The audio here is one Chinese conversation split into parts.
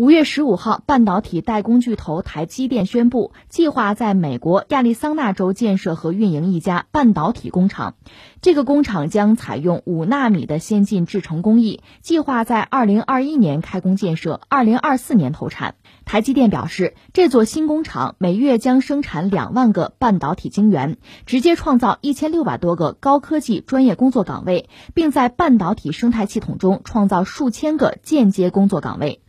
五月十五号，半导体代工巨头台积电宣布，计划在美国亚利桑那州建设和运营一家半导体工厂。这个工厂将采用五纳米的先进制程工艺，计划在二零二一年开工建设，二零二四年投产。台积电表示，这座新工厂每月将生产两万个半导体晶圆，直接创造一千六百多个高科技专业工作岗位，并在半导体生态系统中创造数千个间接工作岗位。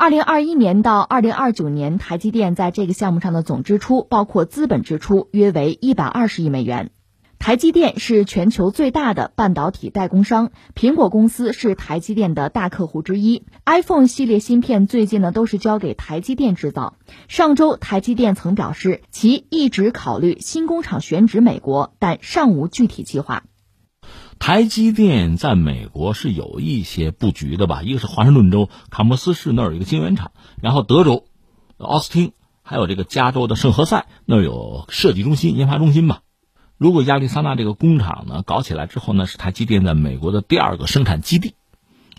二零二一年到二零二九年，台积电在这个项目上的总支出，包括资本支出，约为一百二十亿美元。台积电是全球最大的半导体代工商，苹果公司是台积电的大客户之一。iPhone 系列芯片最近呢都是交给台积电制造。上周，台积电曾表示，其一直考虑新工厂选址美国，但尚无具体计划。台积电在美国是有一些布局的吧？一个是华盛顿州卡莫斯市那儿有一个晶圆厂，然后德州奥斯汀，还有这个加州的圣何塞那儿有设计中心、研发中心吧。如果亚利桑那这个工厂呢搞起来之后呢，是台积电在美国的第二个生产基地，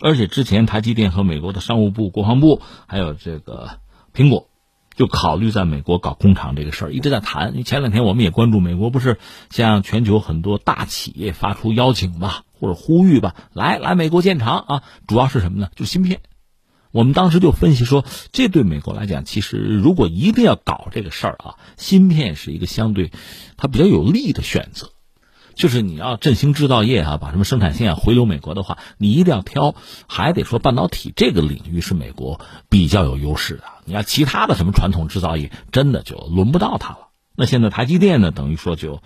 而且之前台积电和美国的商务部、国防部还有这个苹果。就考虑在美国搞工厂这个事儿，一直在谈。前两天我们也关注，美国不是向全球很多大企业发出邀请吧，或者呼吁吧，来来美国建厂啊？主要是什么呢？就芯片。我们当时就分析说，这对美国来讲，其实如果一定要搞这个事儿啊，芯片是一个相对它比较有利的选择。就是你要振兴制造业啊，把什么生产线回流美国的话，你一定要挑，还得说半导体这个领域是美国比较有优势的。你要其他的什么传统制造业，真的就轮不到它了。那现在台积电呢，等于说就，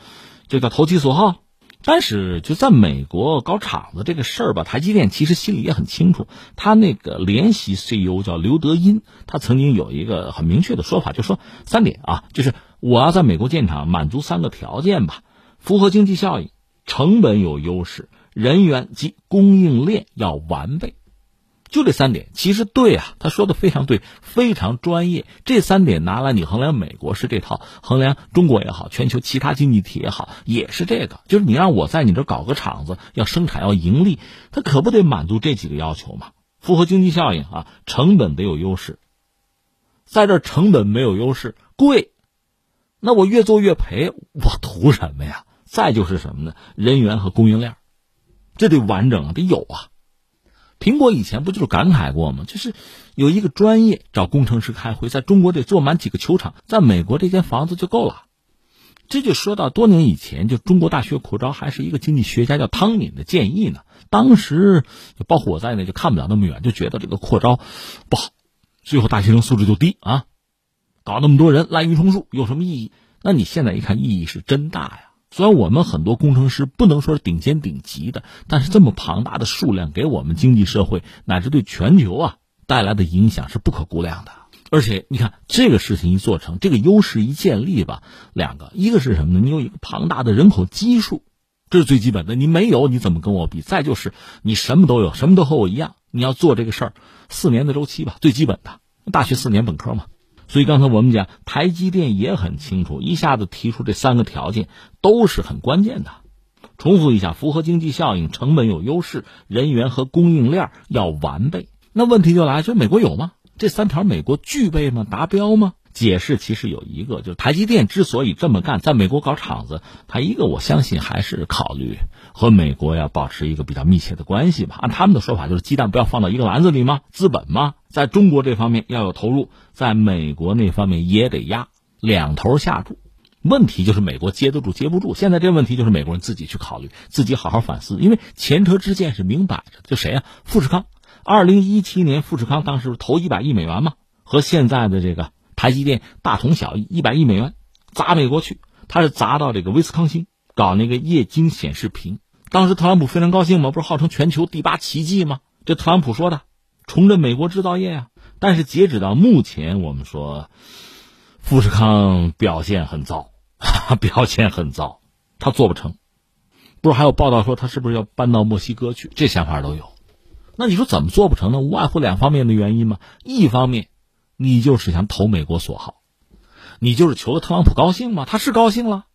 就叫投其所好。但是就在美国搞厂子这个事儿吧，台积电其实心里也很清楚。他那个联席 CEO 叫刘德音，他曾经有一个很明确的说法，就说三点啊，就是我要在美国建厂，满足三个条件吧。符合经济效益，成本有优势，人员及供应链要完备，就这三点，其实对啊，他说的非常对，非常专业。这三点拿来你衡量美国是这套，衡量中国也好，全球其他经济体也好，也是这个。就是你让我在你这搞个厂子，要生产要盈利，他可不得满足这几个要求嘛？符合经济效应啊，成本得有优势，在这成本没有优势，贵，那我越做越赔，我图什么呀？再就是什么呢？人员和供应链，这得完整啊，得有啊。苹果以前不就是感慨过吗？就是有一个专业找工程师开会，在中国得做满几个球场，在美国这间房子就够了。这就说到多年以前，就中国大学扩招还是一个经济学家叫汤敏的建议呢。当时就包括我在内，就看不了那么远，就觉得这个扩招不好，最后大学生素质就低啊，搞那么多人滥竽充数有什么意义？那你现在一看，意义是真大呀。虽然我们很多工程师不能说是顶尖顶级的，但是这么庞大的数量给我们经济社会乃至对全球啊带来的影响是不可估量的。而且你看这个事情一做成，这个优势一建立吧，两个，一个是什么呢？你有一个庞大的人口基数，这是最基本的。你没有，你怎么跟我比？再就是你什么都有，什么都和我一样，你要做这个事儿，四年的周期吧，最基本的，大学四年本科嘛。所以刚才我们讲，台积电也很清楚，一下子提出这三个条件都是很关键的。重复一下：符合经济效应，成本有优势，人员和供应链要完备。那问题就来，就美国有吗？这三条美国具备吗？达标吗？解释其实有一个，就是台积电之所以这么干，在美国搞厂子，它一个我相信还是考虑和美国要保持一个比较密切的关系吧。按他们的说法，就是鸡蛋不要放到一个篮子里吗？资本吗？在中国这方面要有投入，在美国那方面也得压，两头下注。问题就是美国接得住接不住。现在这问题就是美国人自己去考虑，自己好好反思，因为前车之鉴是明摆着的。就谁啊？富士康，二零一七年富士康当时投一百亿美元嘛，和现在的这个。台积电大同小异，一百亿美元砸美国去，他是砸到这个威斯康星搞那个液晶显示屏。当时特朗普非常高兴嘛，不是号称全球第八奇迹吗？这特朗普说的，重振美国制造业啊。但是截止到目前，我们说富士康表现很糟，表现很糟，他做不成。不是还有报道说他是不是要搬到墨西哥去？这想法都有。那你说怎么做不成呢？无外乎两方面的原因嘛。一方面。你就是想投美国所好，你就是求特朗普高兴吗？他是高兴了，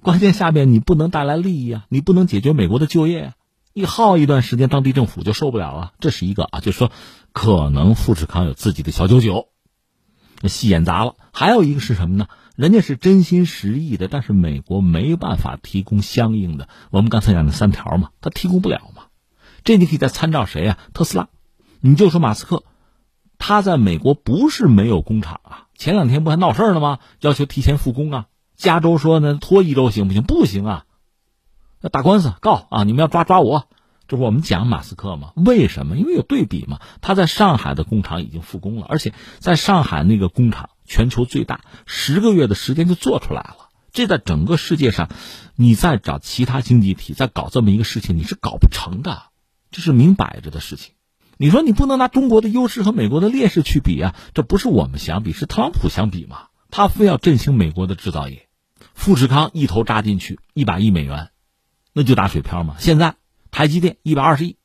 关键下面你不能带来利益啊，你不能解决美国的就业啊，一耗一段时间，当地政府就受不了了。这是一个啊，就是说可能富士康有自己的小九九，那戏演砸了。还有一个是什么呢？人家是真心实意的，但是美国没办法提供相应的，我们刚才讲的三条嘛，他提供不了嘛。这你可以再参照谁呀？特斯拉，你就说马斯克，他在美国不是没有工厂啊。前两天不还闹事儿了吗？要求提前复工啊。加州说呢，拖一周行不行？不行啊，要打官司告啊！你们要抓抓我。这不我们讲马斯克吗？为什么？因为有对比嘛。他在上海的工厂已经复工了，而且在上海那个工厂全球最大，十个月的时间就做出来了。这在整个世界上，你再找其他经济体再搞这么一个事情，你是搞不成的。这是明摆着的事情。你说你不能拿中国的优势和美国的劣势去比啊？这不是我们相比，是特朗普相比嘛？他非要振兴美国的制造业，富士康一头扎进去一百亿美元，那就打水漂嘛。现在。台积电一百二十亿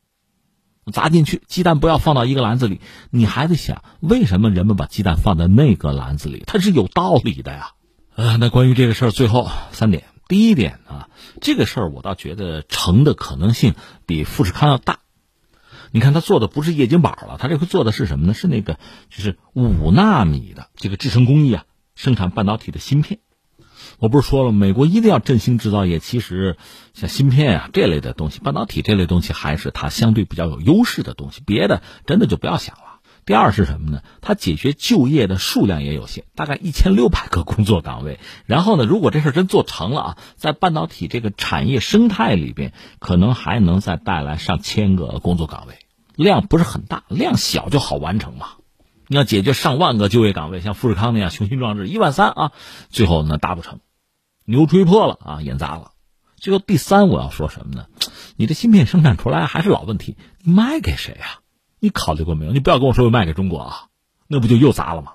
砸进去，鸡蛋不要放到一个篮子里。你还得想，为什么人们把鸡蛋放在那个篮子里？它是有道理的呀。呃，那关于这个事儿，最后三点。第一点啊，这个事儿我倒觉得成的可能性比富士康要大。你看他做的不是液晶板了，他这回做的是什么呢？是那个就是五纳米的这个制程工艺啊，生产半导体的芯片。我不是说了，美国一定要振兴制造业。其实，像芯片啊这类的东西，半导体这类东西，还是它相对比较有优势的东西。别的真的就不要想了。第二是什么呢？它解决就业的数量也有限，大概一千六百个工作岗位。然后呢，如果这事真做成了啊，在半导体这个产业生态里边，可能还能再带来上千个工作岗位。量不是很大，量小就好完成嘛。你要解决上万个就业岗位，像富士康那样雄心壮志，一万三啊，最后呢达不成。牛吹破了啊，演砸了。最后第三，我要说什么呢？你的芯片生产出来还是老问题，卖给谁啊？你考虑过没有？你不要跟我说卖给中国啊，那不就又砸了吗？